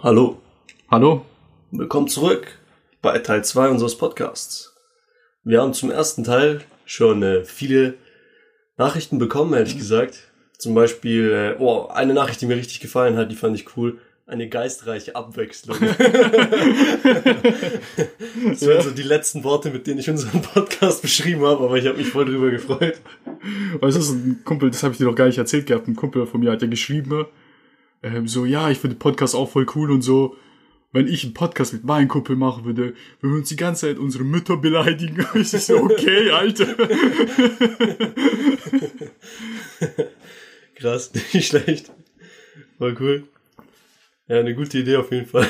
Hallo, Hallo? willkommen zurück bei Teil 2 unseres Podcasts. Wir haben zum ersten Teil schon äh, viele Nachrichten bekommen, ehrlich gesagt. Zum Beispiel, äh, oh, eine Nachricht, die mir richtig gefallen hat, die fand ich cool. Eine geistreiche Abwechslung. das waren so die letzten Worte, mit denen ich unseren Podcast beschrieben habe, aber ich habe mich voll drüber gefreut. Weißt du, ein Kumpel, das habe ich dir noch gar nicht erzählt gehabt. Ein Kumpel von mir hat ja geschrieben, ähm, so, ja, ich finde den Podcast auch voll cool und so. Wenn ich einen Podcast mit meinem Kumpel machen würde, würden wir uns die ganze Zeit unsere Mütter beleidigen. Ich so, okay, Alter. Krass, nicht schlecht. War cool. Ja, eine gute Idee auf jeden Fall.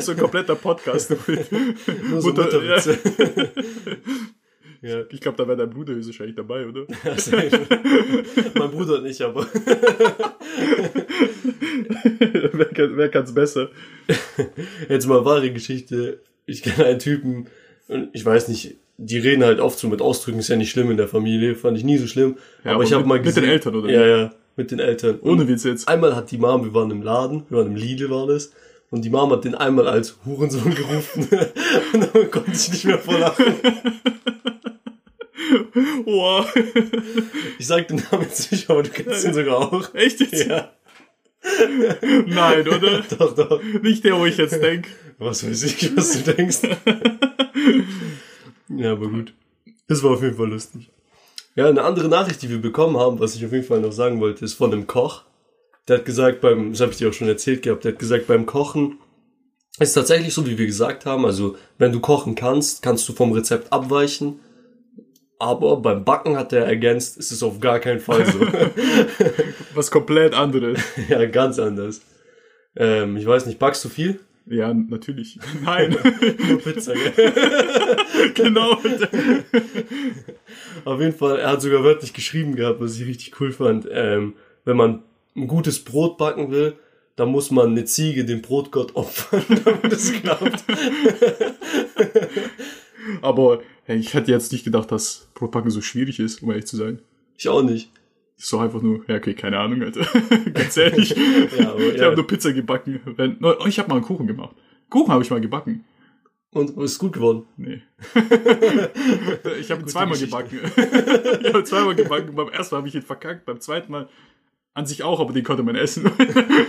so ein kompletter Podcast. Nur so Mutter- Mutterwitze. ja. Ich glaube, da wäre dein Bruder höchstwahrscheinlich dabei, oder? Ja, mein Bruder nicht, aber wer, kann, wer kann's besser? jetzt mal wahre Geschichte. Ich kenne einen Typen, ich weiß nicht, die reden halt oft so mit Ausdrücken, ist ja nicht schlimm in der Familie, fand ich nie so schlimm. Ja, aber, aber ich habe mit- mal mit gesehen. den Eltern, oder Ja, ja, mit den Eltern. Und Ohne Witz jetzt. einmal hat die Mom, wir waren im Laden, wir waren im Lidl war das, und die Mom hat den einmal als Hurensohn gerufen. und dann konnte ich nicht mehr vor lachen. Oh, Ich sag den Namen jetzt nicht, aber du kennst ihn sogar auch. echt jetzt? Ja, Nein, oder? doch, doch. Nicht der, wo ich jetzt denk. Was weiß ich, was du denkst. ja, aber gut. Das war auf jeden Fall lustig. Ja, eine andere Nachricht, die wir bekommen haben, was ich auf jeden Fall noch sagen wollte, ist von einem Koch. Der hat gesagt, beim, das habe ich dir auch schon erzählt gehabt, der hat gesagt, beim Kochen ist tatsächlich so, wie wir gesagt haben. Also, wenn du kochen kannst, kannst du vom Rezept abweichen. Aber beim Backen hat er ergänzt, ist es auf gar keinen Fall so. Was komplett anderes. ja, ganz anders. Ähm, ich weiß nicht, backst du viel? Ja, natürlich. Nein, Nur Pizza, gell? genau. Auf jeden Fall, er hat sogar wörtlich geschrieben gehabt, was ich richtig cool fand. Ähm, wenn man ein gutes Brot backen will, dann muss man eine Ziege dem Brotgott opfern, damit es klappt. Aber hey, ich hätte jetzt nicht gedacht, dass Brotbacken so schwierig ist, um ehrlich zu sein. Ich auch nicht. So einfach nur, ja, okay, keine Ahnung, Alter. Ganz ehrlich. Ja, aber, Ich ja. habe nur Pizza gebacken. Wenn, no, ich habe mal einen Kuchen gemacht. Kuchen habe ich mal gebacken. Und ist gut geworden. Nee. ich habe zweimal Geschichte. gebacken. ich habe zweimal gebacken. Beim ersten Mal habe ich ihn verkackt, beim zweiten Mal an sich auch, aber den konnte man essen.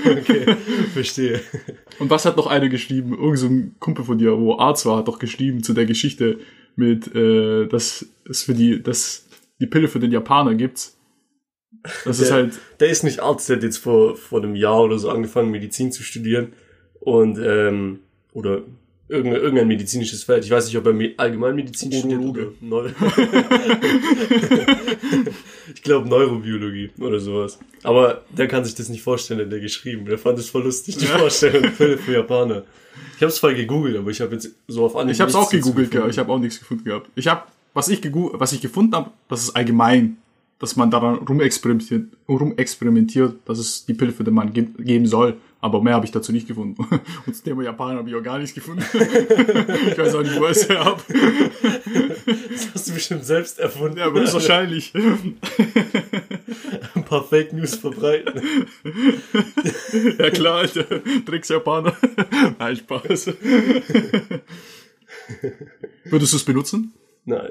Okay, verstehe. Und was hat noch einer geschrieben? Irgend so ein Kumpel von dir, wo Arzt war, hat doch geschrieben zu der Geschichte mit, äh, dass es für die, dass die Pille für den Japaner gibt. Das ist Der- halt, Der ist nicht Arzt, der hat jetzt vor, vor einem Jahr oder so angefangen, Medizin zu studieren. Und, ähm, oder irgendein, irgendein medizinisches Feld. Ich weiß nicht, ob er Me- Allgemeinmedizin studiert Urologe. oder Neu Ich glaube Neurobiologie oder sowas. Aber der kann sich das nicht vorstellen, hat der geschrieben. Der fand es voll lustig, die Ja. Vorstellung Pille für Japaner. Ich habe es zwar gegoogelt, aber ich habe jetzt so auf Anhieb ich habe es auch gegoogelt, ja, ich habe auch nichts gefunden gehabt. Ich habe, was ich was ich gefunden habe, das ist allgemein, dass man daran rumexperimentiert, rumexperimentiert, dass es die Pille für den Mann ge geben soll. Aber mehr habe ich dazu nicht gefunden. Und zum Thema Japaner habe ich auch gar nichts gefunden. ich weiß auch nicht, wo es her habe. Das hast du bestimmt selbst erfunden. Ja, aber wahrscheinlich. ein paar Fake News verbreiten. Ja klar, Alter. Tricks Japaner. Nein, Spaß. Würdest du es benutzen? Nein.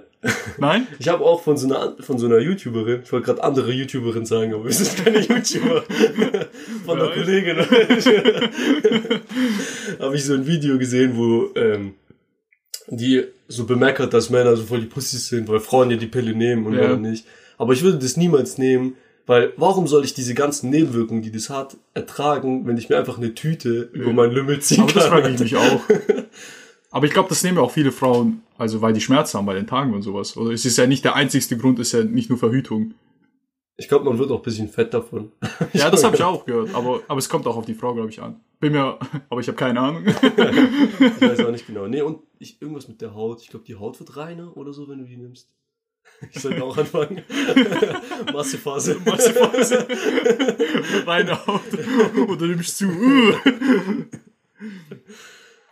Nein? Ich habe auch von so einer von so einer YouTuberin, ich wollte gerade andere YouTuberin sagen, aber es ist keine YouTuber, von einer Ja. Kollegin. habe ich so ein Video gesehen, wo ähm, die so bemerkt, dass Männer so voll die Pussys sind, weil Frauen ja die Pille nehmen und Ja. Männer nicht. Aber ich würde das niemals nehmen, weil warum soll ich diese ganzen Nebenwirkungen, die das hat, ertragen, wenn ich mir einfach eine Tüte über meinen Lümmel ziehen Aber das kann? frage ich mich auch. Aber ich glaube, das nehmen ja auch viele Frauen, also weil die Schmerzen haben bei den Tagen und sowas. Oder es ist ja nicht der einzigste Grund, ist ja nicht nur Verhütung. Ich glaube, man wird auch ein bisschen fett davon. Ja, das habe ich auch gehört. Aber, aber es kommt auch auf die Frau, glaube ich, an. Bin mir, aber ich habe keine Ahnung. Ich weiß auch nicht genau. Nee, und ich, irgendwas mit der Haut. Ich glaube, die Haut wird reiner oder so, wenn du die nimmst. Ich sollte auch anfangen. Massephase. Massephase. Reine Haut. Oder nimmst zu.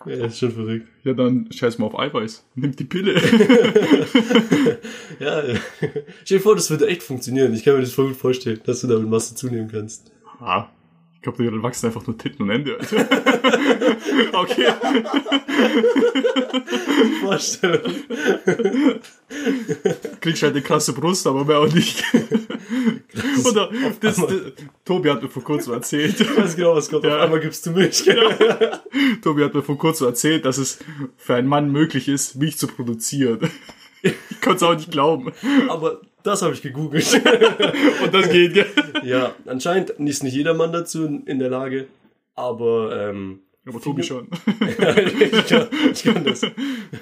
Ja, ist schon verrückt. Ja, dann scheiß mal auf Eiweiß. Nimm die Pille. Ja, stell dir vor, das würde echt funktionieren. Ich kann mir das voll gut vorstellen, dass du damit Masse zunehmen kannst. Ah, Ich glaube, die wachsen einfach nur Titten und Ende. Alter. okay. Vorstellung. Kriegst halt eine krasse Brust, aber mehr auch nicht. Oder das, das, Tobi hat mir vor kurzem erzählt. Ich weiß genau, was kommt. Ja. Auf einmal gibst du Milch. Tobi hat mir vor kurzem erzählt, dass es für einen Mann möglich ist, Milch zu produzieren. Ich konnte es auch nicht glauben. Aber das habe ich gegoogelt. Und das geht, gell? ja, anscheinend ist nicht jeder Mann dazu in der Lage. Aber ähm, Aber Tobi schon. ich, kann, ich kann das.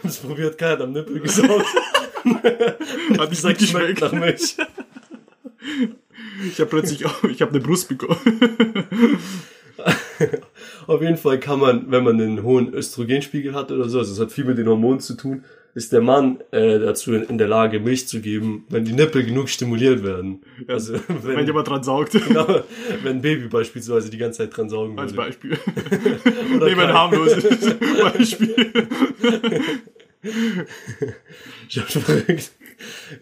Es probiert, hat am Nippel gesaugt. Hat nicht Sagt, schmeckt nach Milch. Ich habe plötzlich auch, ich habe eine Brust bekommen. Auf jeden Fall kann man, wenn man einen hohen Östrogenspiegel hat oder so, also es hat viel mit den Hormonen zu tun, ist der Mann äh, dazu in, der Lage, Milch zu geben, wenn die Nippel genug stimuliert werden. Also Wenn wenn, jemand dran saugt. genau, wenn ein Baby beispielsweise die ganze Zeit dran saugen Als würde. Beispiel. Oder ein Kai. harmloses Beispiel. Ich habe verrückt.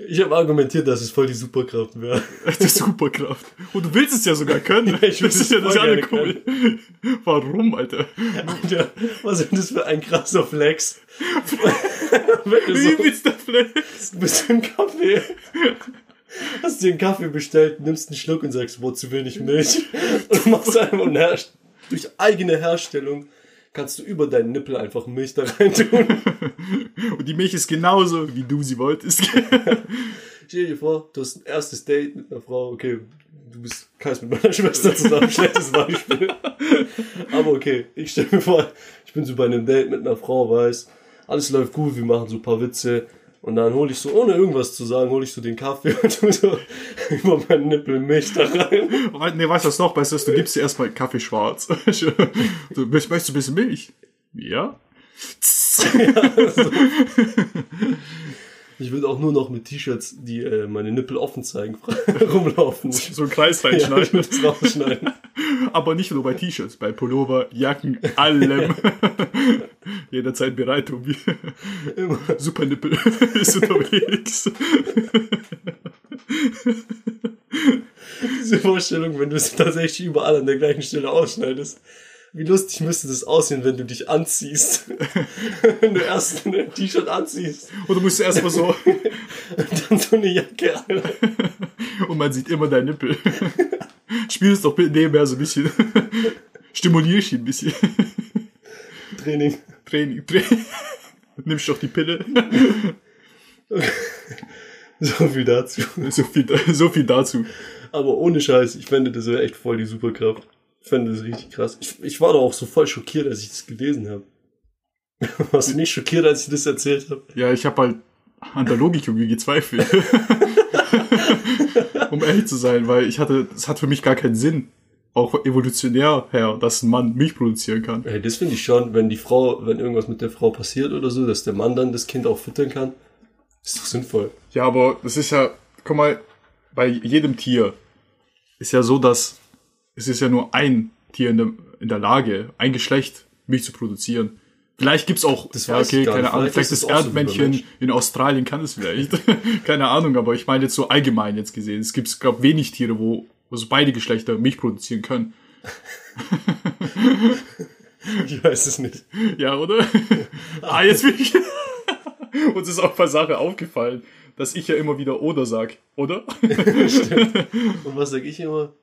Ich habe argumentiert, dass es voll die Superkraft wäre. Ist Superkraft. Und du willst es ja sogar können. Ja, ich will das ist es ja das gerne cool. Warum, Alter? Alter, was ist denn das für ein krasser Flex? wenn du so Übelster Flex. Du bist im Kaffee. Hast dir einen Kaffee bestellt, nimmst einen Schluck und sagst, boah, zu wenig Milch. Und machst einfach und herrscht. Durch eigene Herstellung kannst du über deinen Nippel einfach Milch da rein tun. Und die Milch ist genauso, wie du sie wolltest. Stell dir vor, du hast ein erstes Date mit einer Frau, okay, du bist kannst mit meiner Schwester zusammen, schlechtes Beispiel. Aber okay, ich stell mir vor, ich bin so bei einem Date mit einer Frau, weiß, alles läuft gut, wir machen so ein paar Witze. Und dann hole ich so, ohne irgendwas zu sagen, hole ich so den Kaffee und tu so über meinen Nippel Milch da rein. Ne, weißt du was noch? Du, was, du gibst dir erstmal Kaffee schwarz. Du möchtest, möchtest du ein bisschen Milch? Ja. Ich will auch nur noch mit T-Shirts, die äh, meine Nippel offen zeigen, rumlaufen. So einen Kreis Ja, reinschneiden. das rausschneiden. Aber nicht nur bei T-Shirts, bei Pullover, Jacken, allem. Jederzeit bereit, Tobi. Immer. Super Nippel ist unterwegs. Diese Vorstellung, wenn du es tatsächlich überall an der gleichen Stelle ausschneidest. Wie lustig müsste das aussehen, wenn du dich anziehst. wenn du erst ein T-Shirt anziehst Und du musst erstmal so, und dann so eine Jacke an. und man sieht immer dein Nippel. Spielst doch nebenher so ein bisschen. Stimulierst ihn ein bisschen. Training. Training, Training. Nimmst doch die Pille. So viel dazu. So viel, so viel dazu. Aber ohne Scheiß, ich fände das wäre echt voll die Superkraft. Ich fände das richtig krass. Ich, ich war doch auch so voll schockiert, als ich das gelesen habe. Warst du nicht schockiert, als ich das erzählt habe? Ja, ich habe halt an der Logik irgendwie gezweifelt. um ehrlich zu sein, weil ich hatte, es hat für mich gar keinen Sinn. Auch evolutionär her, dass ein Mann Milch produzieren kann. Hey, das finde ich schon, wenn die Frau, wenn irgendwas mit der Frau passiert oder so, dass der Mann dann das Kind auch füttern kann. Ist doch sinnvoll. Ja, aber das ist ja, guck mal, bei jedem Tier ist ja so, dass es ist ja nur ein Tier in der, in der Lage, ein Geschlecht Milch zu produzieren. Vielleicht gibt's auch, Das ja, okay, keine. Ahnung, Vielleicht das so Erdmännchen Mensch. in Australien kann es vielleicht. keine Ahnung, aber ich meine jetzt so allgemein jetzt gesehen. Es gibt, glaube wenig Tiere, wo, wo so beide Geschlechter Milch produzieren können. Ich weiß es nicht. Ja, oder? ah, jetzt bin ich. Uns ist auch ein paar Sachen aufgefallen, dass ich ja immer wieder oder sag, oder? Und was sag ich immer?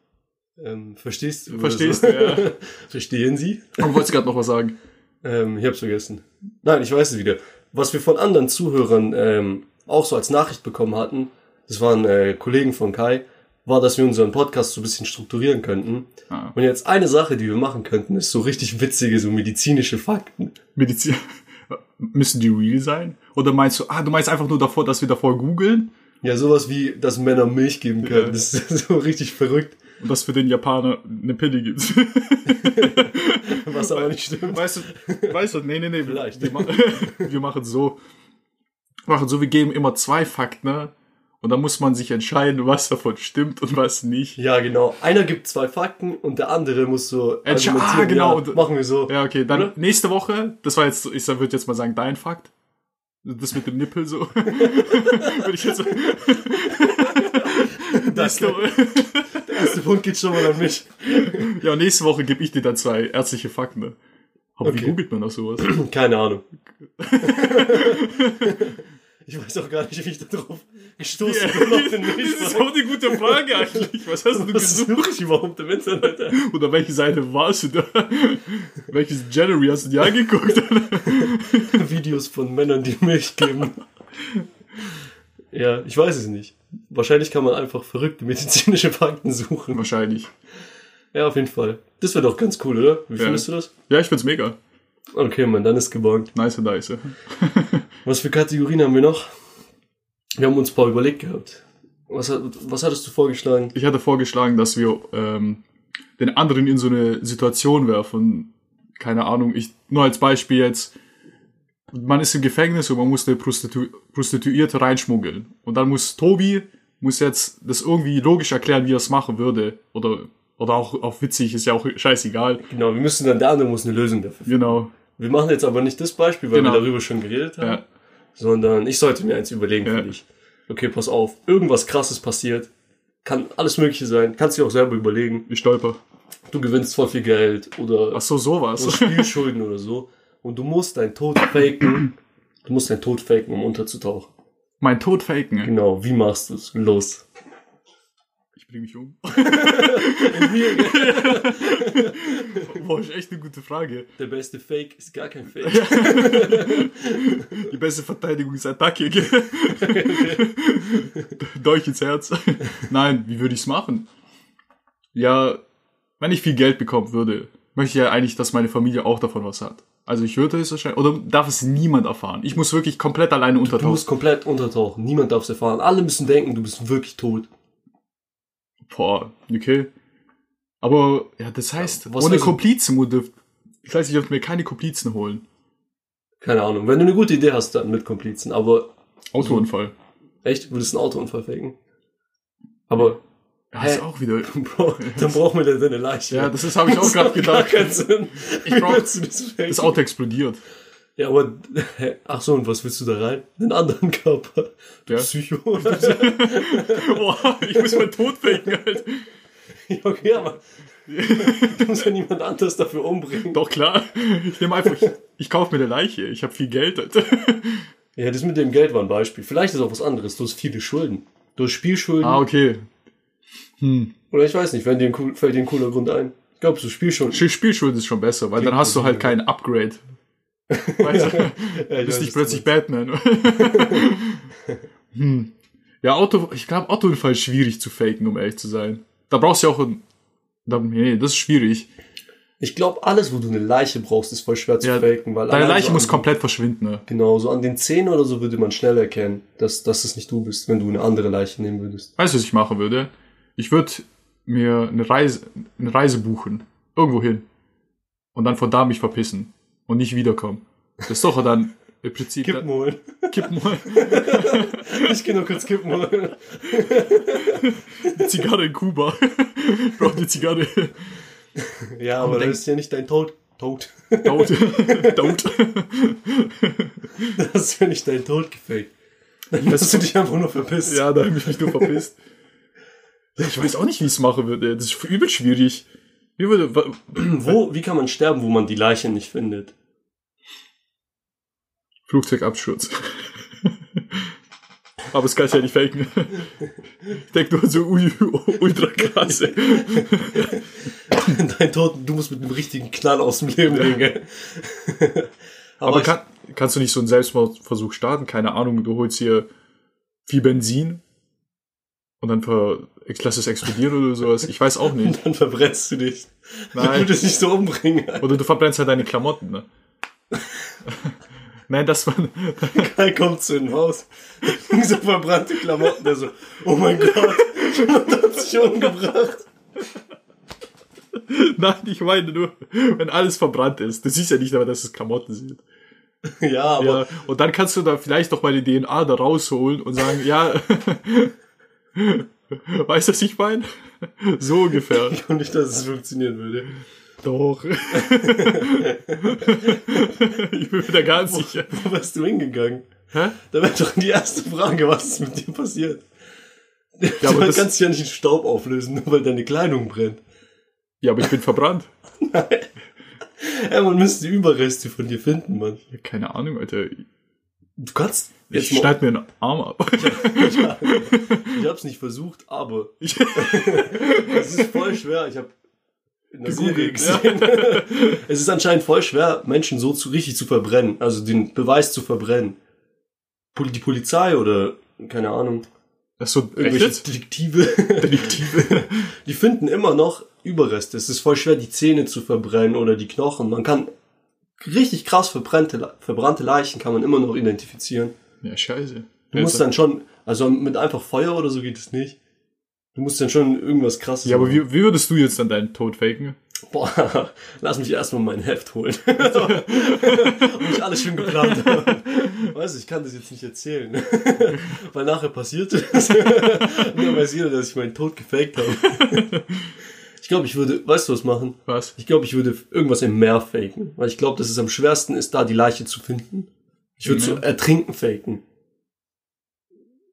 Ähm, verstehst du? Verstehst du, ja. Verstehen Sie? Du wolltest gerade noch was sagen. Ähm, ich hab's vergessen. Nein, ich weiß es wieder. Was wir von anderen Zuhörern ähm, auch so als Nachricht bekommen hatten, das waren äh, Kollegen von Kai, war, dass wir unseren Podcast so ein bisschen strukturieren könnten. Ah. Und jetzt eine Sache, die wir machen könnten, ist so richtig witzige, so medizinische Fakten. Medizin. Müssen die real sein? Oder meinst du, ah, du meinst einfach nur davor, dass wir davor googeln Ja, sowas wie, dass Männer Milch geben können. Ja. Das ist so richtig verrückt, und dass für den Japaner eine Pille gibt? was aber nicht stimmt. weißt du, weißt du, nee, nee, nee. Vielleicht. Wir, wir machen so, machen so, wir geben immer zwei Fakten, ne? Und dann muss man sich entscheiden, was davon stimmt und was nicht. Ja, genau. Einer gibt zwei Fakten und der andere muss so argumentieren. ah, genau. Ja, machen wir so. Ja, okay, dann Oder? nächste Woche, das war jetzt, ich würde jetzt mal sagen, dein Fakt. Das mit dem Nippel so. Würde ich jetzt nächste, erste Punkt geht schon mal an mich. ja, nächste Woche gebe ich dir dann zwei ärztliche Fakten. Ne? Aber wie Okay. googelt man das sowas? Keine Ahnung. ich weiß auch gar nicht, wie ich da drauf gestoßen bin. auf den das ist auch eine gute Frage eigentlich. Was hast du Was gesucht? ich überhaupt im Internet? Oder welche Seite warst du da? Welches January hast du dir angeguckt? Videos von Männern, die Milch geben. Ja, ich weiß es nicht. Wahrscheinlich kann man einfach verrückte medizinische Fakten suchen. Wahrscheinlich. Ja, auf jeden Fall. Das wäre doch ganz cool, oder? Wie Ja. findest du das? Ja, ich find's mega. Okay, man, dann ist gebongt. Nice, nice. Was für Kategorien haben wir noch? Wir haben uns ein paar überlegt gehabt. Was, was hattest du vorgeschlagen? Ich hatte vorgeschlagen, dass wir ähm, den anderen in so eine Situation werfen. Keine Ahnung, ich nur als Beispiel jetzt. Man ist im Gefängnis und man muss eine Prostitu Prostituierte reinschmuggeln. Und dann muss Tobi muss jetzt das irgendwie logisch erklären, wie er es machen würde. Oder, oder auch, auch witzig, ist ja auch scheißegal. Genau, wir müssen dann, der andere muss eine Lösung dafür finden. Genau. Wir machen jetzt aber nicht das Beispiel, weil Genau. wir darüber schon geredet haben, Ja. sondern ich sollte mir eins überlegen Ja. für dich. Okay, pass auf. Irgendwas krasses passiert. Kann alles Mögliche sein. Kannst dir auch selber überlegen. Ich stolper. Du gewinnst voll viel Geld oder Ach so, sowas. oder Spielschulden oder so. Und du musst deinen Tod faken. Du musst deinen Tod faken, um unterzutauchen. mein Tod faken. Genau, wie machst du es? Los. Ich bring mich um. Boah, ist echt eine gute Frage. Der beste Fake ist gar kein Fake. Die beste Verteidigung ist Attacke. Dolch ins Herz. Nein, wie würde ich's machen? Ja, wenn ich viel Geld bekommen würde, möchte ich ja eigentlich, dass meine Familie auch davon was hat. Also ich würde es wahrscheinlich, oder darf es niemand erfahren? Ich muss wirklich komplett alleine Du untertauchen. musst komplett untertauchen. Niemand darf es erfahren. Alle müssen denken, du bist wirklich tot. Boah, okay. Aber, ja, das heißt, was ohne Komplizen, dürft- das heißt, ich dürfte mir keine Komplizen holen. Keine Ahnung. Wenn du eine gute Idee hast, dann mit Komplizen. Aber Autounfall. echt, würdest du einen Autounfall faken? Aber, Ja, ist auch wieder. Bro, dann brauchen wir dann deine Leiche. Ja, das ist, habe ich auch gerade gedacht. Ich brauch- das? Das Auto explodiert. Ja, aber, ach so, und was willst du da rein? Einen anderen Körper. Du Ja. Psycho. Boah, ich muss meinen Tod faken, halt. Ja, okay, aber du musst ja niemand anderes dafür umbringen. Doch, klar. Ich nehme einfach, ich, ich kaufe mir eine Leiche. Ich habe viel Geld. Halt. Ja, das mit dem Geld war ein Beispiel. Vielleicht ist auch was anderes. Du hast viele Schulden. Du hast Spielschulden. Ah, okay. Hm. Oder ich weiß nicht, wenn dir ein, fällt dir ein cooler Grund ein. Ich glaube, so Spielschulden. Sch- Spielschuld ist schon besser, weil dann hast du halt kein Upgrade. Weißt du? Ja, weiß, bist nicht plötzlich Batman. hm. Ja, Auto, ich glaube, Autounfall ist schwierig zu faken, um ehrlich zu sein. Da brauchst du ja auch ein, da, nee, das ist schwierig. Ich glaube, alles, wo du eine Leiche brauchst, ist voll schwer zu Ja, faken. Weil Deine Leiche so muss an- komplett verschwinden, ne? Genau, so an den Zähnen oder so würde man schnell erkennen, dass, dass es nicht du bist, wenn du eine andere Leiche nehmen würdest. Weißt du, was ich machen würde? Ich würde mir eine Reise, eine Reise buchen. Irgendwo hin. Und dann von da mich verpissen. Und nicht wiederkommen. Das ist doch dann im Prinzip. Kippen holen. Kippen mal. Ich geh nur kurz Kippen holen. Die Zigarre in Kuba. Ich brauche die Zigarre. Ja, aber denk- das ist ja nicht dein Tod. Tod. Tot. Tot. Das ist ja nicht dein Tod gefaked. Dann hast du dich einfach nur verpisst. Ja, da habe ich mich nur verpisst. Ja, ich weiß auch nicht, wie ich es machen würde. Das ist übel schwierig. Wie würde, Wo, wie kann man sterben, wo man die Leiche nicht findet? Flugzeugabsturz. Aber das kann ich ja nicht faken. Ich denke nur so ultra krasse. Dein Tod, du musst mit einem richtigen Knall aus dem Leben gehen, gell? Aber ich- kann, kannst du nicht so einen Selbstmordversuch starten? Keine Ahnung, du holst hier viel Benzin und dann ver, lass es explodieren oder sowas. Ich weiß auch nicht. dann verbrennst du dich. Nein. Du dich nicht so umbringen. Oder du verbrennst halt deine Klamotten, ne? Nein, das war, Kai kommt zu dem Haus. So verbrannte Klamotten. Der so, oh mein Gott. Und hat sich umgebracht. nein, ich meine nur, wenn alles verbrannt ist. Du siehst ja nicht, aber dass es Klamotten sind. Ja, aber Ja, und dann kannst du da vielleicht doch mal die DNA da rausholen und sagen, ja, weißt du, was ich meine? So ungefähr. ich glaube nicht, dass es funktionieren würde. Doch. ich bin mir da ganz sicher. Wo wärst du hingegangen? Hä? Da wäre doch die erste Frage, was ist mit dir passiert? Ja, aber du das- kannst dich ja nicht in Staub auflösen, nur weil deine Kleidung brennt. Ja, aber ich bin verbrannt. Ja, man müsste die Überreste von dir finden, Mann. Ja, keine Ahnung, Alter. Du kannst Ich jetzt mal, schneid mir den Arm ab. ja, ich hab's nicht versucht, aber Ich, es ist voll schwer. Ich habe in der Serie gesehen. es ist anscheinend voll schwer, Menschen so zu richtig zu verbrennen, also den Beweis zu verbrennen. Die Polizei oder keine Ahnung, das ist so irgendwelche echt? Detektive, Detektive. die finden immer noch Überreste. Es ist voll schwer, die Zähne zu verbrennen oder die Knochen. Man kann richtig krass verbrannte, verbrannte Leichen kann man immer noch identifizieren. Ja, scheiße. Du musst dann schon, also mit einfach Feuer oder so geht es nicht. Du musst dann schon irgendwas krasses Ja, aber machen. wie, wie würdest du jetzt dann deinen Tod faken? Boah, lass mich erstmal mein Heft holen. Und ich alles schön geplant habe. Weißt du, ich kann das jetzt nicht erzählen. Weil nachher passiert es. Dann weiß jeder, dass ich meinen Tod gefaked habe. Ich glaube, ich würde, weißt du was machen? Was? Ich glaube, ich würde irgendwas im Meer faken. Weil ich glaube, dass es am schwersten ist, da die Leiche zu finden. Ich würde so ertrinken faken.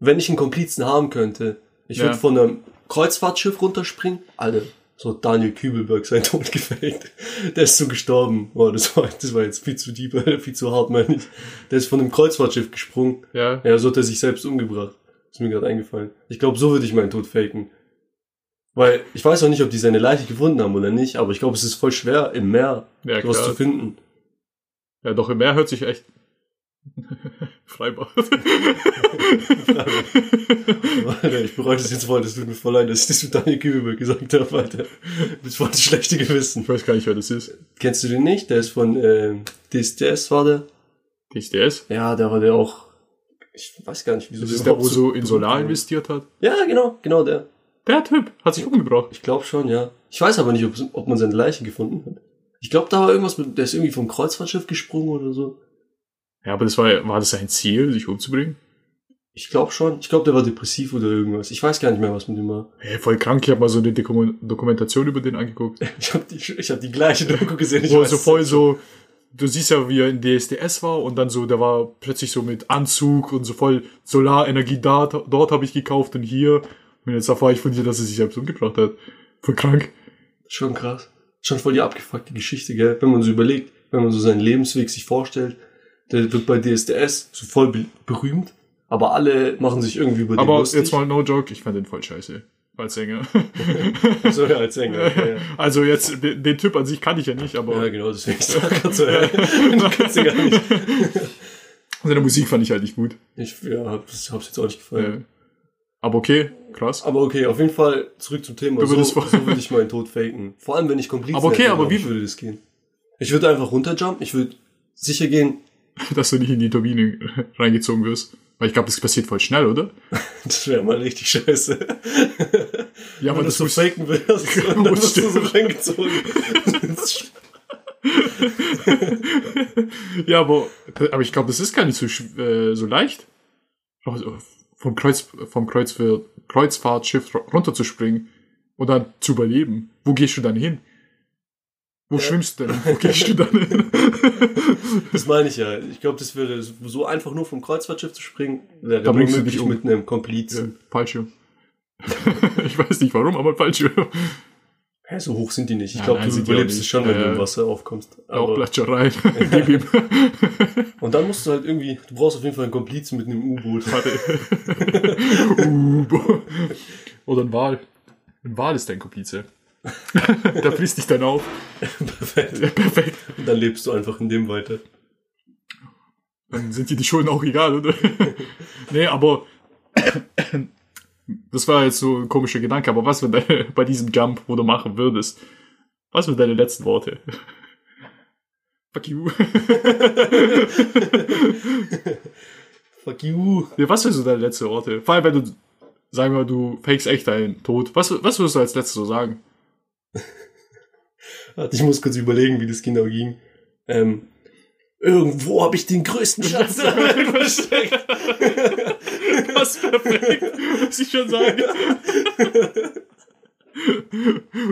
Wenn ich einen Komplizen haben könnte, ich Ja. würde von einem Kreuzfahrtschiff runterspringen. Alter, so Daniel Kübelberg sein Tod gefaked. Der ist so gestorben. Boah, das war, das war jetzt viel zu deep, viel zu hart, meine ich. Der ist von einem Kreuzfahrtschiff gesprungen. Ja. Ja, so hat er sich selbst umgebracht. Ist mir gerade eingefallen. Ich glaube, so würde ich meinen Tod faken. Weil ich weiß auch nicht, ob die seine Leiche gefunden haben oder nicht, aber ich glaube, es ist voll schwer, im Meer Ja, was zu finden. Ja, doch im Meer hört sich echt. Freibad. Alter, ich bereue das jetzt voll, das tut mir voll leid, dass ich das mit Daniel Kübelberg gesagt habe, Alter. Das voll das schlechte Gewissen. Ich weiß gar nicht, wer das ist. Kennst du den nicht? Der ist von ähm, DSDS, war der? DSDS? Ja, der war der auch. Ich weiß gar nicht, wieso Das ist der, wo so in Solar war. investiert hat. Ja, genau, genau der. Der Typ hat sich umgebracht. Ich glaube schon, ja. Ich weiß aber nicht, ob, ob man seine Leiche gefunden hat. Ich glaube, da war irgendwas mit, der ist irgendwie vom Kreuzfahrtschiff gesprungen oder so. Ja, aber das war, war das sein Ziel, sich umzubringen? Ich glaube schon. Ich glaube, der war depressiv oder irgendwas. Ich weiß gar nicht mehr, was mit ihm war. Hey, voll krank, ich habe mal so eine Doku- Dokumentation über den angeguckt. Ich habe die, ich hab die gleiche Doku gesehen. Ich wo er so voll so, du siehst ja, wie er in DSDS war und dann so, der war plötzlich so mit Anzug und so voll Solarenergie da, dort habe ich gekauft und hier. Und jetzt erfahre ich von dir, dass er sich selbst umgebracht hat. Voll krank. Schon krass. Schon voll die abgefuckte Geschichte, gell? Wenn man so überlegt, wenn man so seinen Lebensweg sich vorstellt, der wird bei DSDS so voll be berühmt, aber alle machen sich irgendwie über den Aber lustig. jetzt mal no joke, ich fand den voll scheiße. Als Sänger. so, ja, als Sänger. Ja, ja. Also jetzt, den, den Typ an sich kann ich ja nicht, aber ja, genau, deswegen gerade so, ja. Du kannst ihn gar nicht. seine Musik fand ich halt nicht gut. Ich ja, hab's, hab's jetzt auch nicht gefallen. Äh, aber okay, krass. Aber okay, auf jeden Fall zurück zum Thema. So, so würde ich meinen Tod faken. Vor allem, wenn ich Komplizen Aber okay, hätte, aber wie- würde das gehen. Ich würde einfach runterjumpen, ich würde sicher gehen, Dass du nicht in die Turbine reingezogen wirst. Weil ich glaube, das passiert voll schnell, oder? das wäre mal richtig scheiße. Ja, Wenn du das so faken und dann wirst du so reingezogen. Ja, aber, aber ich glaube, das ist gar nicht so, äh, so leicht. Vom, Kreuz, vom Kreuz, Kreuzfahrtschiff runterzuspringen und dann zu überleben. Wo gehst du dann hin? Wo schwimmst du denn? Wo gehst du dann hin? das meine ich ja. Ich glaube, das wäre so einfach nur vom Kreuzfahrtschiff zu springen, wäre Da nur bringst du möglich dich um. mit einem Komplizen. Fallschirm. ich weiß nicht warum, aber Fallschirm. Hä, so hoch sind die nicht. Ich glaube, du überlebst es schon, wenn du Äh, im Wasser aufkommst. Auch Aber, Platscherei. Gib ihm. und dann musst du halt irgendwie, du brauchst auf jeden Fall einen Komplizen mit einem U-Boot. Warte. boah. Oder ein Wal. Ein Wal ist dein Komplize. Der frisst dich dann auf. Perfekt. Ja, perfekt. Und dann lebst du einfach in dem weiter. Dann sind dir die Schulden auch egal, oder? nee, aber das war jetzt so ein komischer Gedanke, aber was wenn deine, bei diesem Jump, wo du machen würdest, was sind deine letzten Worte? Fuck you. Fuck you. Ja, was sind so deine letzten Worte? Vor allem, wenn du, sagen wir mal, du fakest echt deinen Tod. Was, was würdest du als letztes so sagen? Warte, ich muss kurz überlegen, wie das genau ging. Ähm, irgendwo habe ich den größten Schatz der Welt versteckt. Das perfekt, muss ich schon sagen.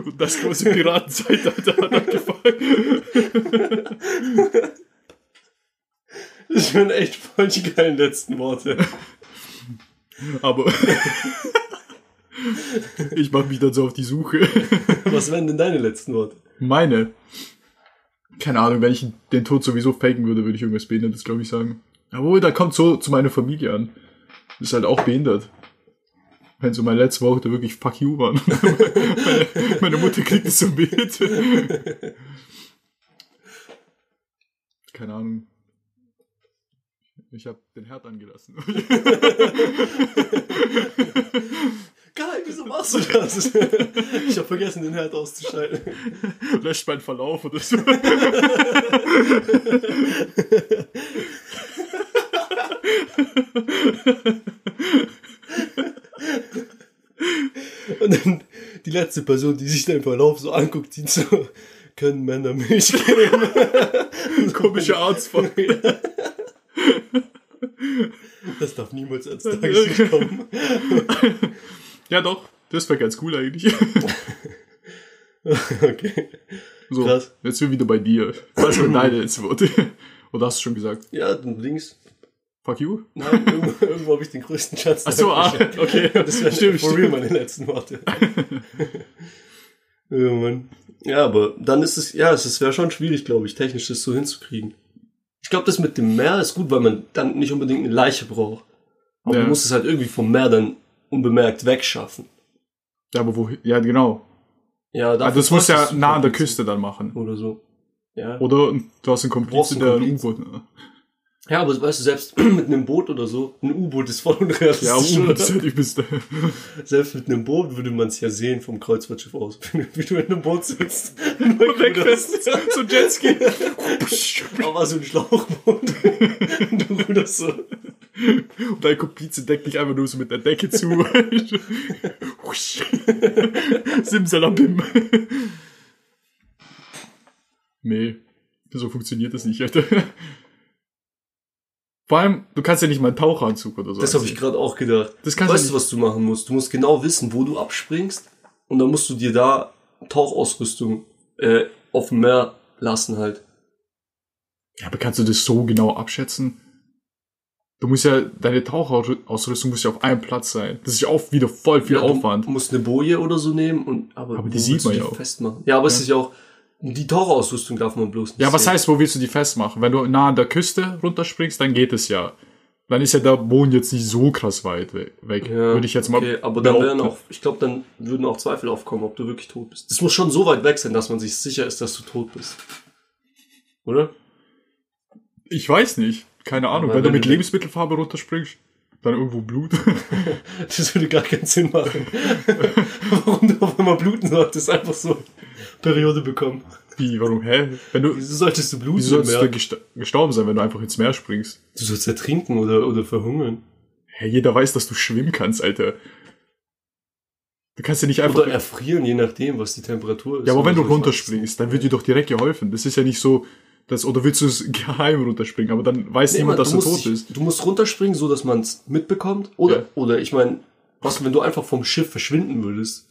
Und das große Piratenzeitalter hat angefangen. Das sind echt voll die geilen letzten Worte. Aber Ich mache mich dann so auf die Suche. Was wären denn deine letzten Worte? Meine. Keine Ahnung, wenn ich den Tod sowieso faken würde, würde ich irgendwas Behindertes, glaube ich, sagen. Obwohl, da kommt so zu meiner Familie an. Ist halt auch behindert. Wenn so mein letzte Woche da wirklich fuck you waren. meine, meine Mutter kriegt es so mit. Keine Ahnung. Ich habe den Herd angelassen. Geil, wieso machst du das? Ich habe vergessen, den Herd auszuschalten. Löscht meinen Verlauf oder so. Und dann die letzte Person, die sich deinen Verlauf so anguckt, sieht so, können Männer Milch geben? Komische Arztform. Das darf niemals als Tageslicht kommen. Ja, doch. Das wäre ganz cool eigentlich. Okay. So, Krass. jetzt sind wir wieder bei dir. Was sind deine letzten Worte? Oder hast du schon gesagt? Ja, dann links. Fuck you? Nein, irgendwo, irgendwo habe ich den größten Schatz. Ach so, ah, okay. Das wäre Stimmt, for real meine letzten Worte. ja, Mann. Ja, aber dann ist es, ja, es wäre schon schwierig, glaube ich, technisch das so hinzukriegen. Ich glaube, das mit dem Meer ist gut, weil man dann nicht unbedingt eine Leiche braucht. Aber Ja. du musst es halt irgendwie vom Meer dann unbemerkt wegschaffen. Ja, aber wo, ja, genau. Ja, Also das musst du ja nah an der. Küste dann machen. Oder so. Ja. Oder du hast einen Komplizen, einen der ein. U-Boot. Ja, aber weißt du, selbst mit einem Boot oder so, ein U-Boot ist voll unrealistisch. Ja, U-Boot ist halt übelst. Selbst mit einem Boot würde man es ja sehen vom Kreuzfahrtschiff aus, wie du in einem Boot sitzt. und wegruderst. so Jetski. Aber so ein Schlauchboot. Du ruderst so. Und dein Komplize deckt dich einfach nur so mit der Decke zu. Simsalabim. Nee, so funktioniert das nicht, Alter. Vor allem, du kannst ja nicht mal einen Taucheranzug oder so. Das habe ich gerade auch gedacht. Das kannst du weißt du, nicht- was du machen musst? Du musst genau wissen, wo du abspringst. Und dann musst du dir da Tauchausrüstung äh, auf dem Meer lassen halt. Ja, aber kannst du das so genau abschätzen? Du musst ja, deine Tauchausrüstung muss ja auf einem Platz sein. Das ist ja auch wieder voll viel Ja, Aufwand. Du musst eine Boje oder so nehmen und aber, Aber die sieht man ja auch. festmachen. Ja, aber es ist ja auch die Tauchausrüstung darf man bloß nicht. Ja, was sehen. heißt, wo willst du die festmachen? Wenn du nah an der Küste runterspringst, dann geht es ja. Dann ist ja der Boden jetzt nicht so krass weit we- weg. Ja, Würde ich jetzt mal. Okay, aber dann wären auch, ich glaube, dann würden auch Zweifel aufkommen, ob du wirklich tot bist. Das muss schon so weit weg sein, dass man sich sicher ist, dass du tot bist. Oder? Ich weiß nicht. Keine Ahnung. Aber Wenn du wenn mit Lebensmittelfarbe runterspringst, dann irgendwo Blut. Das würde gar keinen Sinn machen. Warum du auf einmal bluten solltest, einfach so Periode bekommen. Wie, warum, hä? Wenn du, Wieso solltest du bluten? wieso sollst im du gesta- gestorben sein, wenn du einfach ins Meer springst? Du sollst ertrinken oder, oder verhungern. Hä, jeder weiß, dass du schwimmen kannst, Alter. Du kannst ja nicht einfach. Oder erfrieren, je nachdem, was die Temperatur ist. ja, aber wenn du runterspringst, dann wird dir doch direkt geholfen. Das ist ja nicht so, dass, oder willst du es geheim runterspringen, aber dann weiß Nee, niemand, man, dass du tot bist. Du musst runterspringen, so dass man es mitbekommt. Oder, Ja. oder ich meine, was, wenn du einfach vom Schiff verschwinden würdest?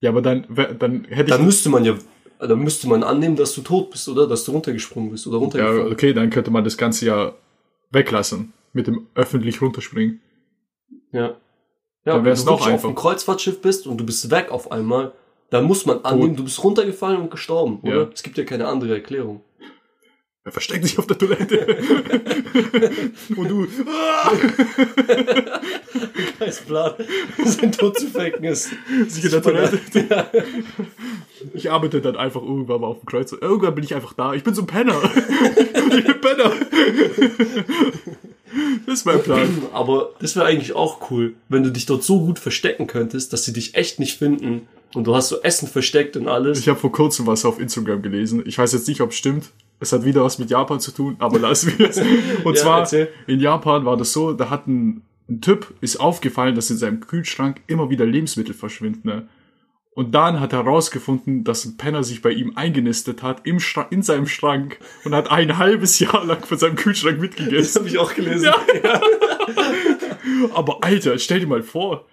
Ja, aber dann, dann hätte ich. Dann müsste man ja, dann müsste man annehmen, dass du tot bist, oder? Dass du runtergesprungen bist oder ja, runtergefallen. okay, dann könnte man das Ganze ja weglassen. Mit dem öffentlich runterspringen. Ja. Ja, Dann wenn du noch auf einem Kreuzfahrtschiff bist und du bist weg auf einmal, dann muss man annehmen, du bist runtergefallen und gestorben, oder? Ja. Es gibt ja keine andere Erklärung. Er versteckt sich auf der Toilette. Und du. Scheiß Plan, sein Tod zu faken ist. sich in der Toilette. Ich arbeite dann einfach irgendwann mal auf dem Kreuz. Irgendwann bin ich einfach da. Ich bin so ein Penner. Ich bin Penner. Das ist mein Plan. Aber das wäre eigentlich auch cool, wenn du dich dort so gut verstecken könntest, dass sie dich echt nicht finden und du hast so Essen versteckt und alles. Ich habe vor kurzem was auf Instagram gelesen. Ich weiß jetzt nicht, ob es stimmt. Es hat wieder was mit Japan zu tun, aber lassen wir es. Und Ja, zwar, erzähl. in Japan war das so, da hat ein, ein Typ, ist aufgefallen, dass in seinem Kühlschrank immer wieder Lebensmittel verschwinden. Ne? Und dann hat er herausgefunden, dass ein Penner sich bei ihm eingenistet hat im in seinem Schrank und hat ein halbes Jahr lang von seinem Kühlschrank das mitgegessen. habe ich auch gelesen. Ja. Aber Alter, stell dir mal vor.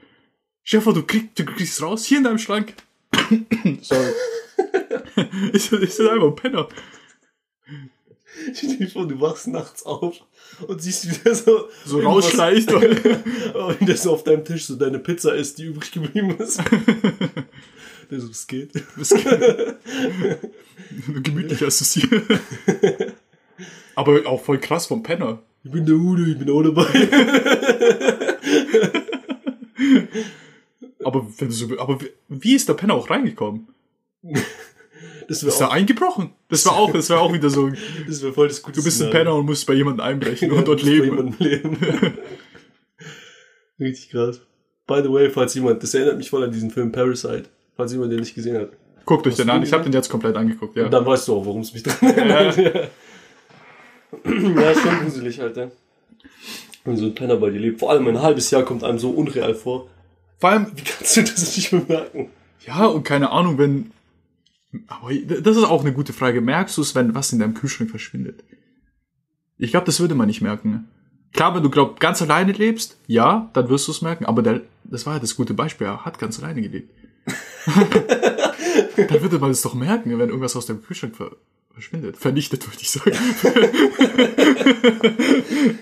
Vor, du, krieg, du kriegst raus, hier in deinem Schrank. Sorry. ist, ist das einfach ein Penner. Du wachst nachts auf und siehst, wie der so, So rausschleicht. Aber wenn der so auf deinem Tisch so deine Pizza ist, die übrig geblieben ist. Der so, es geht. Gemütlich assoziiert. Aber auch voll krass vom Penner. Ich bin der Udo, ich bin auch dabei. Aber, wenn du so, aber wie ist der Penner auch reingekommen? Das Ist wäre er eingebrochen? Das war auch, das war auch wieder so, das wär voll das gute du bist ein. Penner und musst bei jemandem einbrechen und Ja, dort musst bei leben. leben. Richtig krass. By the way, falls jemand, das erinnert mich voll an diesen Film Parasite. Falls jemand den nicht gesehen hat. Guckt euch den an, ich habe den jetzt komplett angeguckt, ja. Und dann weißt du auch, warum es mich dran erinnert. Ja, ja schon gruselig, Alter. Wenn so ein Penner bei dir lebt. Vor allem ein halbes Jahr kommt einem so unreal vor. Vor allem, Wie kannst du das nicht bemerken? ja, und keine Ahnung, wenn, aber das ist auch eine gute Frage. Merkst du es, wenn was in deinem Kühlschrank verschwindet? Ich glaube, das würde man nicht merken. Klar, wenn du glaub, ganz alleine lebst, ja, dann wirst du es merken, aber der, das war ja das gute Beispiel, er hat ganz alleine gelebt. dann würde man es doch merken, wenn irgendwas aus deinem Kühlschrank ver verschwindet. Vernichtet, würde ich sagen.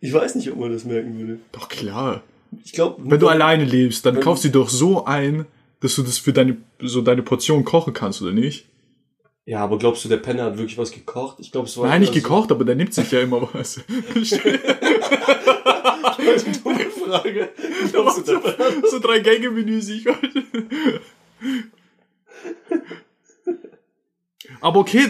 Ich weiß nicht, ob man das merken würde. doch klar. Ich glaube, Wenn du alleine lebst, dann Wenn- kaufst du doch so ein, dass du das für deine, so deine Portion kochen kannst, oder nicht? Ja, aber glaubst du, der Penner hat wirklich was gekocht? Ich glaube, es war Nein, nicht eher gekocht, aber der nimmt sich ja immer was. So eine dumme Frage. Glaubst du, Penner so drei Gänge-Menü sich. Aber okay,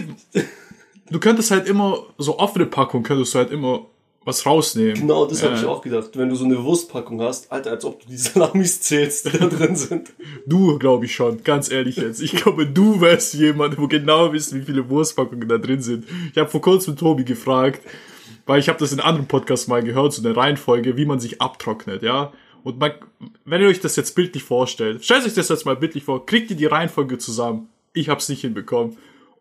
du könntest halt immer, so offene Packung könntest du halt immer was rausnehmen. Genau, das habe Ja. ich auch gedacht. Wenn du so eine Wurstpackung hast, Alter, als ob du die Salamis zählst, die da drin sind. Du, glaube ich schon, ganz ehrlich jetzt. Ich glaube, du wärst jemand, wo genau wisst, wie viele Wurstpackungen da drin sind. Ich habe vor kurzem Tobi gefragt, weil ich habe das in anderen Podcasts mal gehört, so eine Reihenfolge, wie man sich abtrocknet, ja. Und man, wenn ihr euch das jetzt bildlich vorstellt, stellt euch das jetzt mal bildlich vor, kriegt ihr die Reihenfolge zusammen. Ich hab's nicht hinbekommen.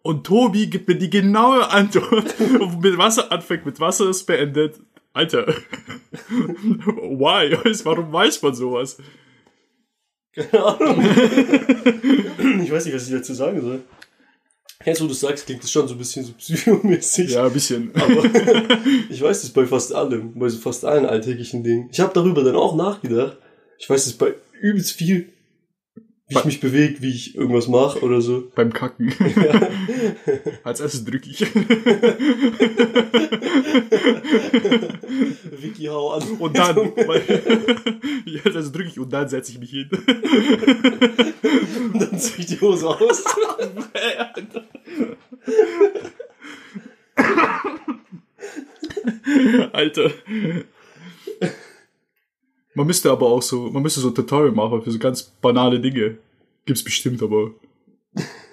Und Tobi gibt mir die genaue Antwort, mit Wasser anfängt, mit Wasser ist beendet. Alter. Why? Warum weiß man sowas? Keine Ahnung. Ich weiß nicht, was ich dazu sagen soll. Jetzt, wo du sagst, klingt das schon so ein bisschen so psychomäßig. Ja, ein bisschen. Aber ich weiß das bei fast allem, bei so fast allen alltäglichen Dingen. Ich habe darüber dann auch nachgedacht. Ich weiß das bei übelst viel, wie ich mich bewege, wie ich irgendwas mache oder so. Beim Kacken. Als erstes drücke ich. Vicky, hau an. Und dann, weil, ja, als erstes drücke ich und dann setze ich mich hin. Und dann zieh ich die Hose aus. Alter. Man müsste aber auch so, man müsste so ein Tutorial machen für so ganz banale Dinge. Gibt's bestimmt, aber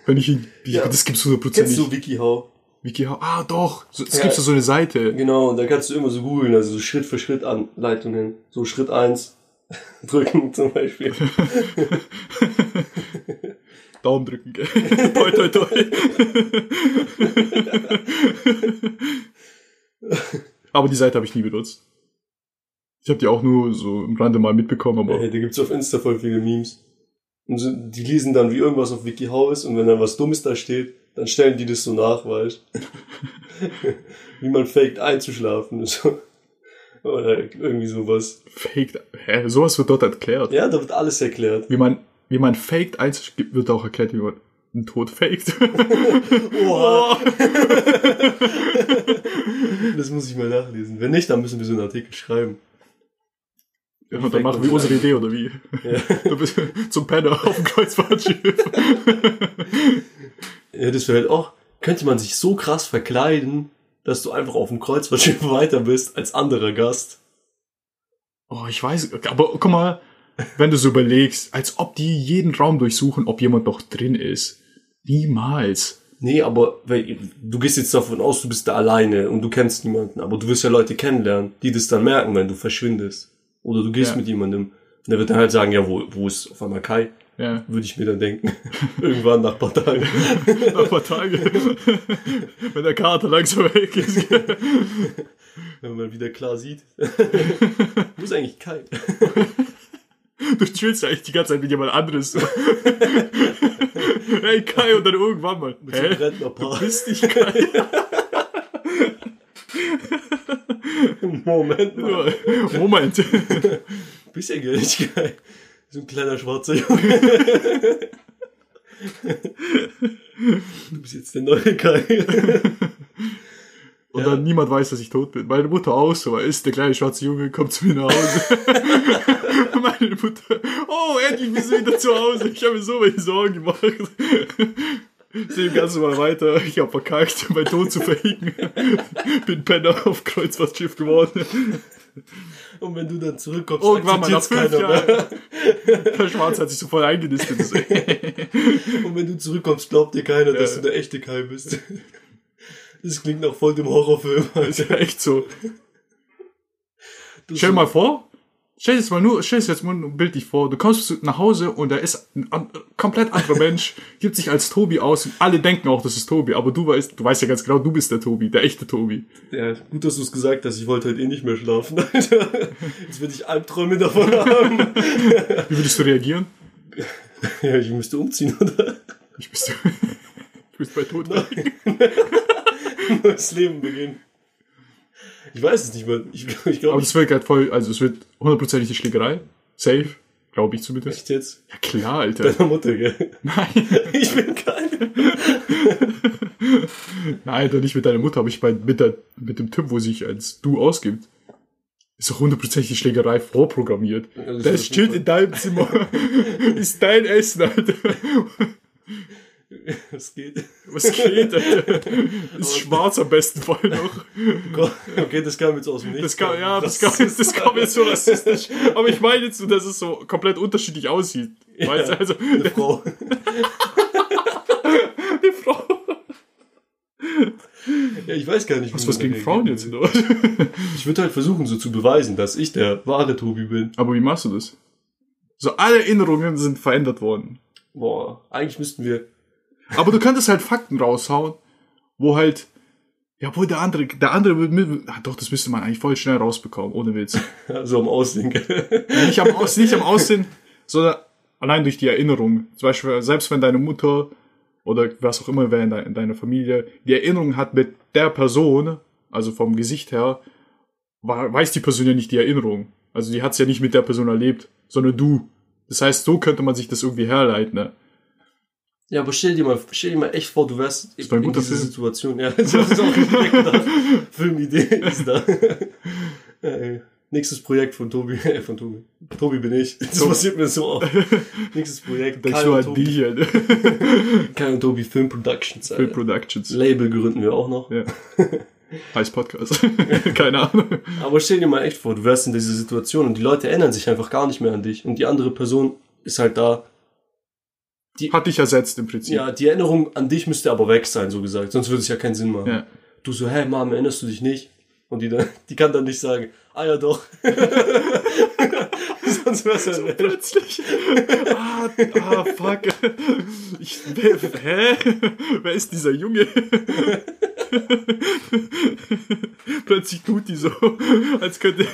wenn ich ihn, ich, Ja. das gibt's hundertprozentig. Kennst du Vicky Hau? Wiki, ah doch, so, es Ja. gibt so eine Seite. Genau, und da kannst du immer so googeln, also so Schritt für Schritt Anleitungen. So Schritt eins drücken zum Beispiel. Daumen drücken, gell? toi, toi, toi. aber die Seite habe ich nie benutzt. Ich habe die auch nur so im Rande mal mitbekommen, aber Hey, da gibt's auf Insta voll viele Memes. Und die lesen dann, wie irgendwas auf WikiHow ist und wenn dann was Dummes da steht, dann stellen die das so nach, weißt Wie man faked einzuschlafen. So. Oder irgendwie sowas. faked. Hä, sowas wird dort erklärt. Ja, da wird alles erklärt. Wie man, wie man faked eins wird auch erklärt, wie man einen Tod faked. Oha. Das muss ich mal nachlesen. Wenn nicht, dann müssen wir so einen Artikel schreiben. Ja, und dann machen wir unsere Idee, oder wie? Ja. Du bist zum Penner auf dem Kreuzfahrtschiff. Ja, das wäre halt auch, könnte man sich so krass verkleiden, dass du einfach auf dem Kreuzfahrtschiff weiter bist als anderer Gast. Oh, ich weiß, aber guck mal, wenn du so überlegst, als ob die jeden Raum durchsuchen, ob jemand noch drin ist. Niemals. Nee, aber du gehst jetzt davon aus, du bist da alleine und du kennst niemanden, aber du wirst ja Leute kennenlernen, die das dann merken, wenn du verschwindest. Oder du gehst Ja. mit jemandem. Und der wird dann halt sagen, ja, wo, wo ist auf einmal Kai? Ja, Würde ich mir dann denken. Irgendwann nach ein paar Tagen. nach ein paar Tage. wenn der Kater langsam weg ist. Wenn man wieder klar sieht. wo ist eigentlich Kai? Du chillst ja eigentlich die ganze Zeit mit jemand anderes. hey Kai, und dann irgendwann mal. Hä? Du bist nicht Kai. Moment mal. Moment. Bisschen Gerechtigkeit. So ein kleiner schwarzer Junge. Du bist jetzt der neue Kai. Und Ja. dann niemand weiß, dass ich tot bin. Meine Mutter auch so, ist der kleine schwarze Junge, kommt zu mir nach Hause. Meine Mutter, oh, endlich bist du wieder zu Hause. Ich habe mir so viele Sorgen gemacht. Sehe im Ganzen mal weiter. Ich habe verkackt, mein Tod zu verhegen. Bin Penner auf Kreuzfahrtschiff geworden. Und wenn du dann zurückkommst, Irgendwann mal nach fünf. Jahren. Der Schwarze hat sich so voll eingenistet. Und wenn du zurückkommst, glaubt dir keiner, dass Ja. du der echte Kai bist. Das klingt nach voll dem Horrorfilm. Das ist ja echt so. Stell dir mal vor, stell dir jetzt mal nur, stell dir jetzt mal nur bildlich vor, du kommst nach Hause und da ist ein an, komplett anderer Mensch, gibt sich als Tobi aus und alle denken auch, das ist Tobi, aber du weißt, du weißt ja ganz genau, du bist der Tobi, der echte Tobi. Ja, gut, dass du es gesagt hast. Ich wollte heute eh nicht mehr schlafen. Alter. Jetzt würde ich Albträume davon haben. Wie würdest du reagieren? Ja, ich müsste umziehen, oder? Ich du, du bist bei Tod. Neues Leben beginnen. Ich weiß es nicht mehr. Ich, ich Aber glaube, ich das wird halt voll, also es wird hundertprozentig die Schlägerei. Safe. Glaube ich zumindest. echt jetzt Ja klar, Alter. deiner Mutter, gell? Nein. Ich bin keine. Nein, doch nicht mit deiner Mutter, aber ich meine mit, der, mit dem Typ, wo sich als du ausgibt. Ist doch hundertprozentig die Schlägerei vorprogrammiert. das Der ist chillt auf in deinem Zimmer. ist dein Essen, Alter. Es geht. Was geht? Ist schwarz am besten Fall noch. Okay, das kam jetzt aus dem Nichts. Das kam, ja, das kam, jetzt- das kam jetzt so rassistisch. Aber ich meine jetzt, nur, dass es so komplett unterschiedlich aussieht. Weißt du, also, Eine Frau. die Frau. Ja, ich weiß gar nicht, Was, was gegen Frauen jetzt, oder? Ich würde halt versuchen, so zu beweisen, dass ich der wahre Tobi bin. Aber wie machst du das? So, alle Erinnerungen sind verändert worden. Boah, eigentlich müssten wir. Aber du könntest halt Fakten raushauen, wo halt, ja, wo der andere, der andere, ah, doch, das müsste man eigentlich voll schnell rausbekommen, ohne Witz. So am Aussehen. gell? Nicht am, Aus, nicht am Aussehen, sondern allein durch die Erinnerung. Zum Beispiel, selbst wenn deine Mutter oder was auch immer wer in, de in deiner Familie die Erinnerung hat mit der Person, also vom Gesicht her, weiß die Person ja nicht die Erinnerung. Also die hat es ja nicht mit der Person erlebt, sondern du. Das heißt, so könnte man sich das irgendwie herleiten. Ne? Ja, aber stell dir mal, stell dir mal echt vor, du wärst ein in guter dieser. Situation. Ja, das ist auch gedacht. Filmidee ist da. Äh, Nächstes Projekt von Tobi, äh, von Tobi. Tobi bin ich. Das passiert mir so oft. Nächstes Projekt. Denkst du halt Tobi, die hier, ne? Kai und Tobi Film Productions. Film. Productions. Label gründen wir auch noch. Ja. Heiß Podcast. Keine Ahnung. Aber stell dir mal echt vor, du wärst in dieser Situation und die Leute erinnern sich einfach gar nicht mehr an dich und die andere Person ist halt da. Hat dich ersetzt im Prinzip. Ja, die Erinnerung an dich müsste aber weg sein, so gesagt. Sonst würde es ja keinen Sinn machen. Ja. Du so, hey Mom, erinnerst du dich nicht? Und die, dann, die kann dann nicht sagen, ah ja doch. Sonst wär's ja nett. Plötzlich. Ah, ah, fuck. Ich, wer, hä? Wer ist dieser Junge? Plötzlich tut die so, als könnte,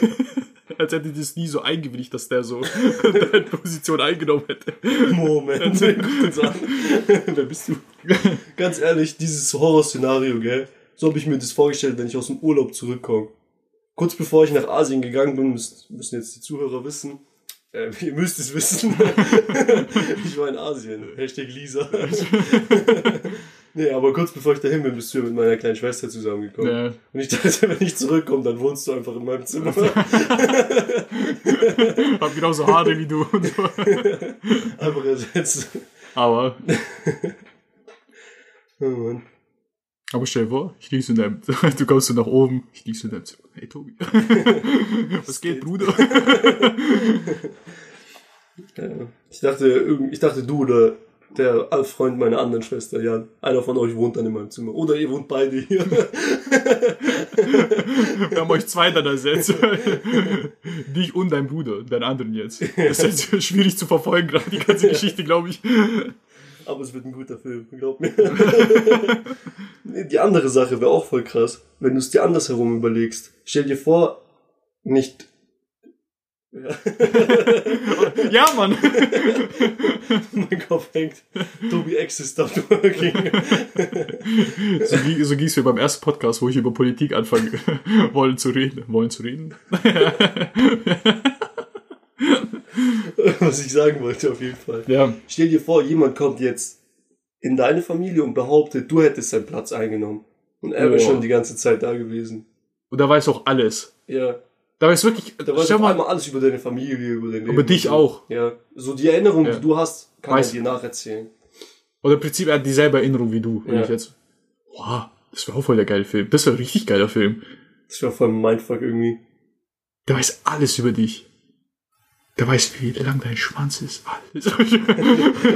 als hätte das nie so eingewilligt, dass der so deine Position eingenommen hätte. Moment. Wer bist du? Ganz ehrlich, dieses Horrorszenario, gell? So habe ich mir das vorgestellt, wenn ich aus dem Urlaub zurückkomme. Kurz bevor ich nach Asien gegangen bin, müssen jetzt die Zuhörer wissen, äh, ihr müsst es wissen, ich war in Asien. Hashtag Lisa. nee, aber kurz bevor ich dahin bin, bist du ja mit meiner kleinen Schwester zusammengekommen. Ja. Und ich dachte, wenn ich zurückkomme, dann wohnst du einfach in meinem Zimmer. Hab genauso Haare wie du einfach ersetzt. Aber, Oh Mann. Aber stell dir vor, ich lieg so in deinem, du kommst so nach oben, ich lieg so in deinem Zimmer. Hey Tobi. Was geht, geht? Bruder? Ja. Ich dachte, ich dachte, du oder der Freund meiner anderen Schwester, Jan, einer von euch wohnt dann in meinem Zimmer. Oder ihr wohnt beide hier. Wir haben euch zwei dann ersetzt. Dich und dein Bruder, deinen anderen jetzt. Das ist jetzt schwierig zu verfolgen, gerade die ganze Geschichte, glaube ich. Aber es wird ein guter Film, glaub mir. Die andere Sache wäre auch voll krass, wenn du es dir andersherum überlegst. Stell dir vor, nicht Ja, Mann. mein Kopf hängt. Tobi X is stop working. So, ging- so mir beim ersten Podcast, wo ich über Politik anfangen wollen zu reden. Wollen zu reden? Was ich sagen wollte, auf jeden Fall. Ja. Stell dir vor, jemand kommt jetzt in deine Familie und behauptet, du hättest seinen Platz eingenommen. Und er wäre Boah. schon die ganze Zeit da gewesen. Und da weiß auch alles. Ja. Da weiß wirklich, Da weiß auf mal, einmal alles über deine Familie, über dein Leben. Über dich so. auch. Ja. So die Erinnerung, Ja. die du hast, kann Weiß- er dir nacherzählen. oder im Prinzip, er hat dieselbe Erinnerung wie du. Wenn Ja. ich jetzt, wow, das wäre auch voll der geile Film. Das wäre ein richtig geiler Film. Das wäre voll Mindfuck irgendwie. Der weiß alles über dich. Der weiß, wie lang dein Schwanz ist. Alles.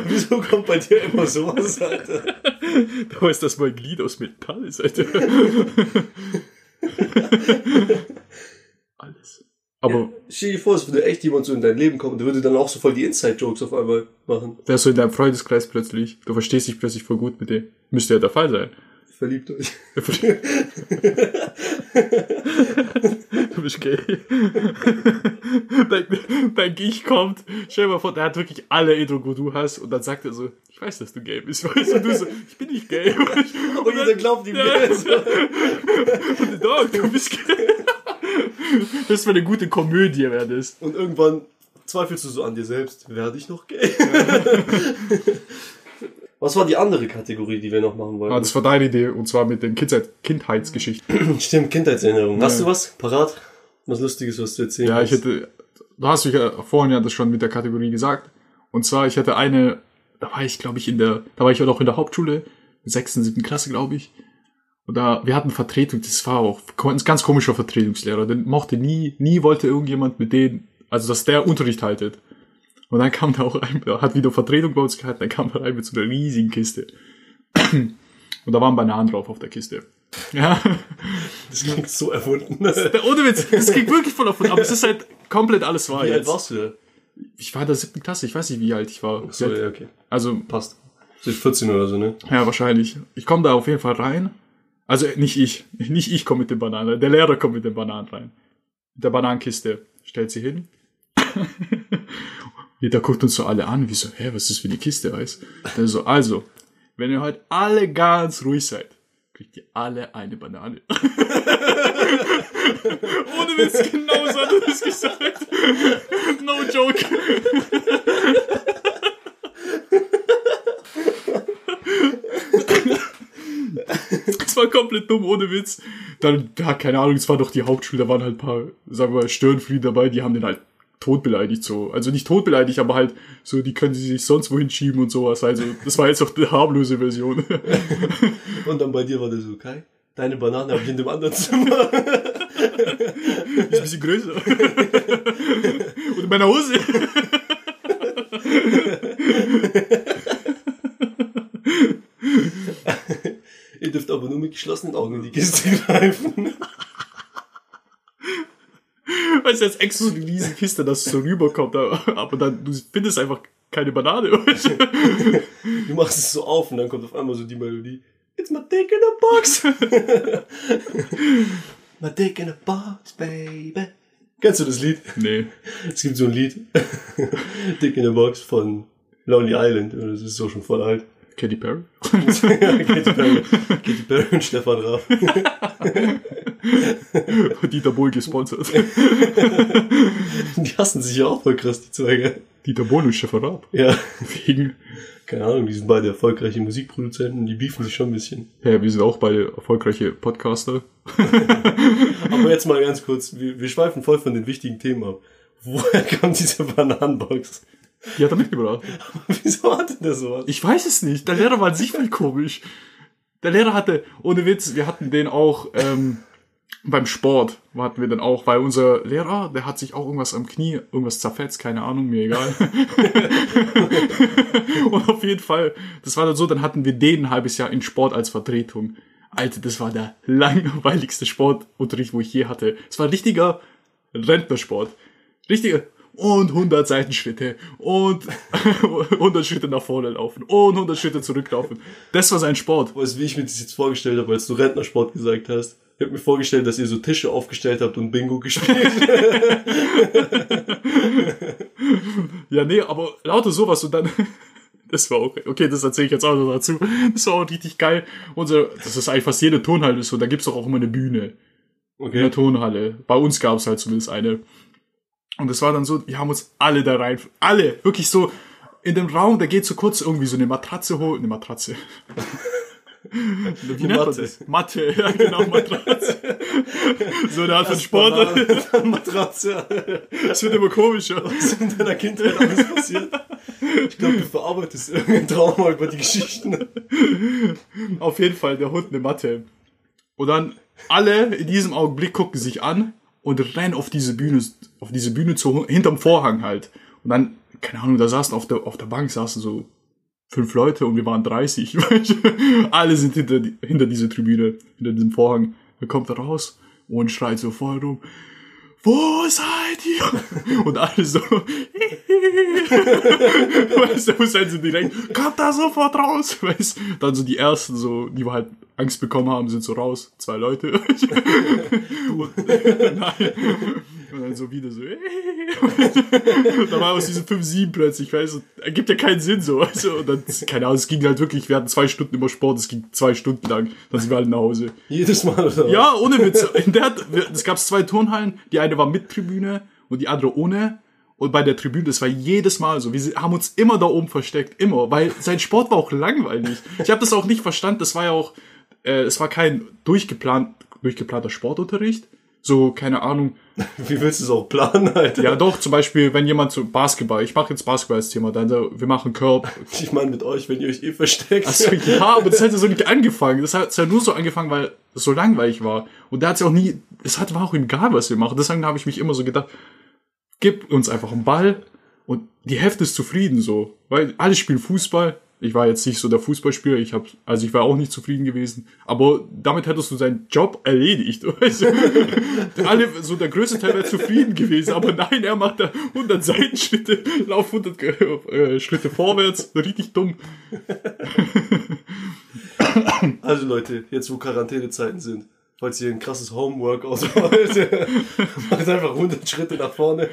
Wieso kommt bei dir immer sowas, Alter? Der weiß, dass mein Glied aus Metall ist, Alter. alles. Aber Stell dir vor, es würde echt jemand so in dein Leben kommen, der würde dann auch so voll die Inside-Jokes auf einmal machen. ist so in deinem Freundeskreis plötzlich. Du verstehst dich plötzlich voll gut mit dem. Müsste ja der Fall sein. Verliebt euch. Du bist gay. dein, dein Ich kommt, stell dir mal vor, der hat wirklich alle Erinnerungen, wo du hast, und dann sagt er so, ich weiß, dass du gay bist, weißt du, und du so, ich bin nicht gay. Aber Und jeder glaubt ihm Ja. jetzt. dann, Dog, du bist gay. Das wäre eine gute Komödie, wäre das. Und irgendwann zweifelst du so an dir selbst. Werde ich noch gay? Was war die andere Kategorie, die wir noch machen Ah, wollten? das war deine Idee, und zwar mit den Kindheit, Kindheitsgeschichten. Stimmt, Kindheitserinnerung. Hast Ja. du was parat? Was Lustiges, was du erzählen Ja, ich hätte, du hast mich ja vorhin ja das schon mit der Kategorie gesagt. Und zwar, ich hatte eine, da war ich, glaube ich, in der, da war ich auch in der Hauptschule, sechsten, siebten Klasse, glaube ich. Und da, wir hatten Vertretung, das war auch ein ganz komischer Vertretungslehrer, den mochte nie, nie wollte irgendjemand mit denen, also dass der Unterricht haltet. Und dann kam da auch ein, hat wieder Vertretung bei uns gehalten, dann kam da rein mit so einer riesigen Kiste. Und da waren Bananen drauf auf der Kiste. Ja. Das klingt so erfunden. Ohne Witz, das ging wirklich voll davon, aber es ist halt komplett alles wahr Wie alt jetzt. warst du da? Ich war in der siebten Klasse, ich weiß nicht, wie alt ich war. So, ja, okay. Also, Passt. Bist 14 oder so, ne? ja, wahrscheinlich. Ich komme da auf jeden Fall rein. Also nicht ich. Nicht ich komme mit den Bananen. Der Lehrer kommt mit den Bananen rein. Mit der Bananenkiste. Stellt sie hin. Jeder guckt uns so alle an, wie so, hä, was ist das für eine Kiste, weiß? Der so, also, wenn ihr heute alle ganz ruhig seid, kriegt ihr alle eine Banane. Ohne Witz, genau so hat er das gesagt. No joke. Das war komplett dumm, ohne Witz. Dann, ja, keine Ahnung, es war doch die Hauptschule, da waren halt ein paar, sagen wir mal, Störenfrieden dabei, die haben den halt tot beleidigt, so. Also nicht tot beleidigt, aber halt so, die können sie sich sonst wohin schieben und sowas. Also, das war jetzt auch die harmlose Version. Und dann bei dir war der so, Kai, deine Banane habe ich in dem anderen Zimmer. Ist ein bisschen größer. Und in meiner Hose. Ihr dürft aber nur mit geschlossenen Augen in die Kiste greifen. Du, jetzt extra so eine riesige Kiste, dass es so rüberkommt, aber aber dann, du findest einfach keine Banane. Du machst es so auf und dann kommt auf einmal so die Melodie. It's my dick in a box. my dick in a box, baby. Kennst du das Lied? nee. Es gibt so ein Lied. Dick in a Box von Lonely Island. Das ist so schon voll alt. Katy Perry? Katy Perry, Katy Perry und Stefan Raab. Dieter Bohl gesponsert. Die hassen sich ja auch voll krass, die zwei, gell? Dieter Bohl und Stefan Raab. Ja. Wegen, Keine Ahnung, die sind beide erfolgreiche Musikproduzenten, die beefen sich schon ein bisschen. ja, wir sind auch beide erfolgreiche Podcaster. Aber jetzt mal ganz kurz, wir, wir schweifen voll von den wichtigen Themen ab. Woher kam diese Bananenbox? Die hat er mitgebracht. Wieso hatte der sowas? Ich weiß es nicht. Der Lehrer war an sich voll komisch. Der Lehrer hatte, ohne Witz, wir hatten den auch ähm, beim Sport, hatten wir dann auch, weil unser Lehrer, der hat sich auch irgendwas am Knie, irgendwas zerfetzt, keine Ahnung, mir egal. Und auf jeden Fall, das war dann so, dann hatten wir den ein halbes Jahr in Sport als Vertretung. Alter, das war der langweiligste Sportunterricht, wo ich je hatte. Es war richtiger Rentnersport. Richtiger und 100 Seitenschritte und 100 Schritte nach vorne laufen und 100 Schritte zurücklaufen. Das war sein Sport. Weißt du, wie ich mir das jetzt vorgestellt habe, als du Rentnersport gesagt hast? Ich habe mir vorgestellt, dass ihr so Tische aufgestellt habt und Bingo gespielt. Ja, nee, aber lauter sowas und dann. Das war auch, okay, das erzähle ich jetzt auch noch dazu. Das war auch richtig geil. Unser, das ist eigentlich fast jede Turnhalle so, da gibt's doch auch immer eine Bühne. In der Okay. Turnhalle. Bei uns gab's halt zumindest eine. Und das war dann so, wir haben uns alle da rein, alle, wirklich so, in dem Raum, da geht so kurz irgendwie so eine Matratze hoch, eine Matratze. Wie nennt man das? Matte, ja genau, Matratze. so eine Art von Sport. Banane, Matratze. Das wird immer komischer. Was ist in deiner Kindheit alles passiert? Ich glaube, du verarbeitest irgendein Trauma über die Geschichten. Auf jeden Fall, der Hund eine Matte. Und dann alle in diesem Augenblick gucken sich an und rennen auf diese Bühne, auf diese Bühne zu, hinterm Vorhang halt. Und dann, keine Ahnung, da saßen auf der, auf der Bank saßen so fünf Leute und wir waren 30. alle sind hinter, hinter dieser Tribüne, hinter diesem Vorhang. Dann kommt er raus und schreit so voll rum. Wo seid ihr? Und alle so, weißt du, muss halt so direkt, kommt da sofort raus, weißt Dann so die ersten, so, die halt Angst bekommen haben, sind so raus, zwei Leute. Nein. Dann so wieder so, da war aus diesen 5, 7 plötzlich, weißt du, ergibt ja keinen Sinn so, du, und dann, keine Ahnung, es ging halt wirklich, wir hatten zwei Stunden immer Sport, es ging zwei Stunden lang, dann sind wir alle nach Hause. Jedes Mal, oder? was? Ja, ohne Witz. In der, es gab zwei Turnhallen. Die eine war mit Tribüne und die andere ohne. Und bei der Tribüne, das war jedes Mal so. Wir haben uns immer da oben versteckt, immer, weil sein Sport war auch langweilig. Ich habe das auch nicht verstanden. Das war ja auch, äh, es war kein durchgeplant, durchgeplanter Sportunterricht. So, keine Ahnung. Wie willst du es auch planen, Alter? Ja, doch, zum Beispiel, wenn jemand so Basketball, ich mache jetzt Basketball als Thema, dann so, wir machen Curb, Ich meine mit euch, wenn ihr euch eh versteckt. Also, ja, aber das hat ja so nicht angefangen. Das hat ja nur so angefangen, weil es so langweilig war. Und da hat es ja auch nie, es hat, war auch ihm egal, was wir machen. Deswegen habe ich mich immer so gedacht, gib uns einfach einen Ball und die Hälfte ist zufrieden so. Weil alle spielen Fußball. Ich war jetzt nicht so der Fußballspieler, ich habe, also ich war auch nicht zufrieden gewesen, aber damit hättest du seinen Job erledigt. Du? Alle, so der größte Teil wäre zufrieden gewesen, aber nein, er macht da 100 Seitenschritte, lauf 100 äh, Schritte vorwärts, richtig dumm. Also Leute, jetzt wo Quarantänezeiten sind, falls ihr ein krasses Homeworkout wollt, macht einfach 100 Schritte nach vorne.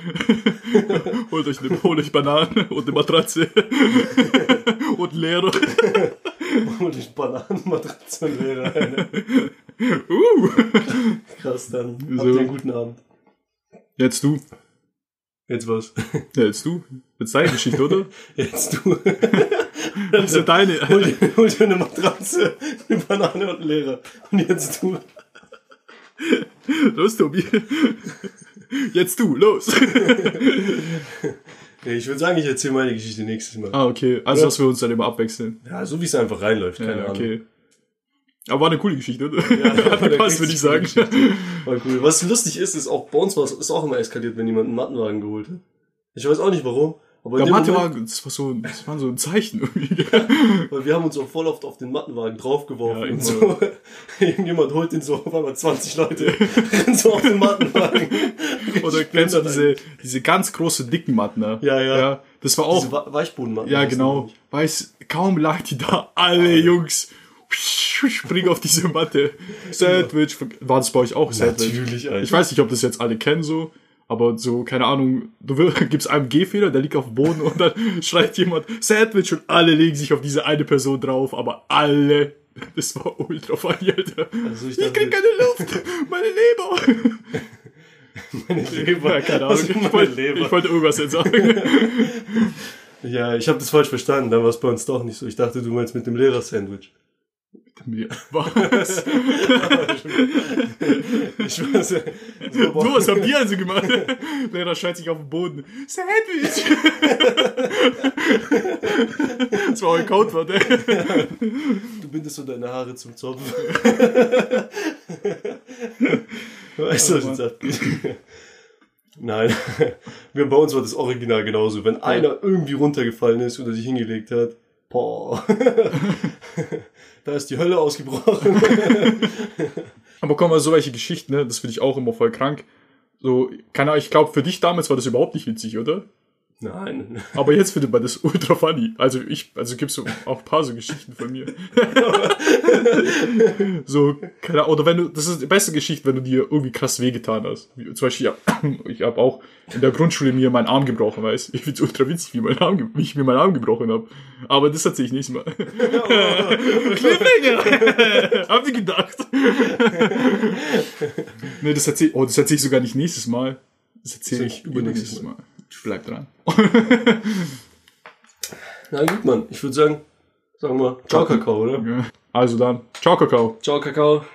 Holt euch eine, holt euch Bananen und eine Matratze. und Lehrer. Und ich Bananenmatratze und Lehrer. Uh. Krass, dann So. habt ihr einen guten Abend. Jetzt du. Jetzt was? Ja, jetzt du. Jetzt deine Geschichte, oder? Jetzt du. Das ist ja deine. Hol dir, hol dir eine Matratze, eine Banane und einen Lehrer. Und jetzt du. Los, Tobi. Jetzt du, los. Ja, ich würde sagen, ich erzähle meine Geschichte nächstes Mal. Ah, okay. Also, Ja. dass wir uns dann immer abwechseln. Ja, so wie es einfach reinläuft, keine Ja, Ahnung. okay. Aber war eine coole Geschichte, oder? Ja, Hat gepasst, würde ich sagen. War cool. Was lustig ist, ist auch bei uns war es ist auch immer eskaliert, wenn jemand einen Mattenwagen geholt hat. Ich weiß auch nicht warum. Aber Der war, das war so, das war so ein Zeichen irgendwie. Weil wir haben uns auch voll oft auf den Mattenwagen draufgeworfen Ja, und so. Irgendjemand holt den so auf einmal 20 Leute so auf den Mattenwagen. Oder kennst du diese, diese ganz große dicken Matten, ne? Ja, ja. ja. Das war auch, Diese Weichbodenmatten. Ja, genau. Weiß, kaum lag die da, alle Jungs springen auf diese Matte. Sandwich, war das bei euch auch Sandwich? Natürlich, Alter. Ich weiß nicht, ob das jetzt alle kennen so, aber so, keine Ahnung, du gibst einem Gehfehler, der liegt auf dem Boden und dann schreit jemand Sandwich und alle legen sich auf diese eine Person drauf, aber alle, das war ultra funny, Alter. Also ich ich, krieg keine Luft, meine Leber. Meine Leber. Keine Ahnung, Was ist ich wollte, Leber? ich wollte irgendwas jetzt sagen. Ja, ich habe das falsch verstanden. Dann war es bei uns doch nicht so. Ich dachte, du meinst mit dem Lehrer-Sandwich. Was? Ich weiß, ja, aber Du, was haben die also gemacht? Lehrer schreit sich auf den Boden. Sandwich! das war euer Codewort, ey. Du bindest so deine Haare zum Zopf. weißt du, was jetzt abgeht? Nein. Wir, bei uns war das Original genauso. Wenn einer irgendwie runtergefallen ist oder sich hingelegt hat, boah. Da ist die Hölle ausgebrochen. Aber komm mal, so welche Geschichten, ne? das finde ich auch immer voll krank. So, keine Ahnung, ich glaube, für dich damals war das überhaupt nicht witzig, oder? Nein. Aber jetzt findet man das ultra funny. Also ich, also gibt's so auch ein paar so Geschichten von mir. so, keine Ahnung, oder wenn du, das ist die beste Geschichte, wenn du dir irgendwie krass wehgetan hast. Wie, zum Beispiel, ja, ich habe auch in der Grundschule mir meinen Arm gebrochen, weißt Ich find's ultra witzig, wie, mein Arm, wie ich mir meinen Arm gebrochen habe. Aber das erzähl ich nächstes Mal. Cliffhanger! Hab ich gedacht. nee, das erzähl, oh, das erzähl ich sogar nicht nächstes Mal. Das erzähle ich übernächstes übernächstes Mal. Bleib dran. Na gut, Mann. Ich würde sagen, sagen wir, ciao Kakao, oder? Ja. Also dann, ciao Kakao. Ciao Kakao.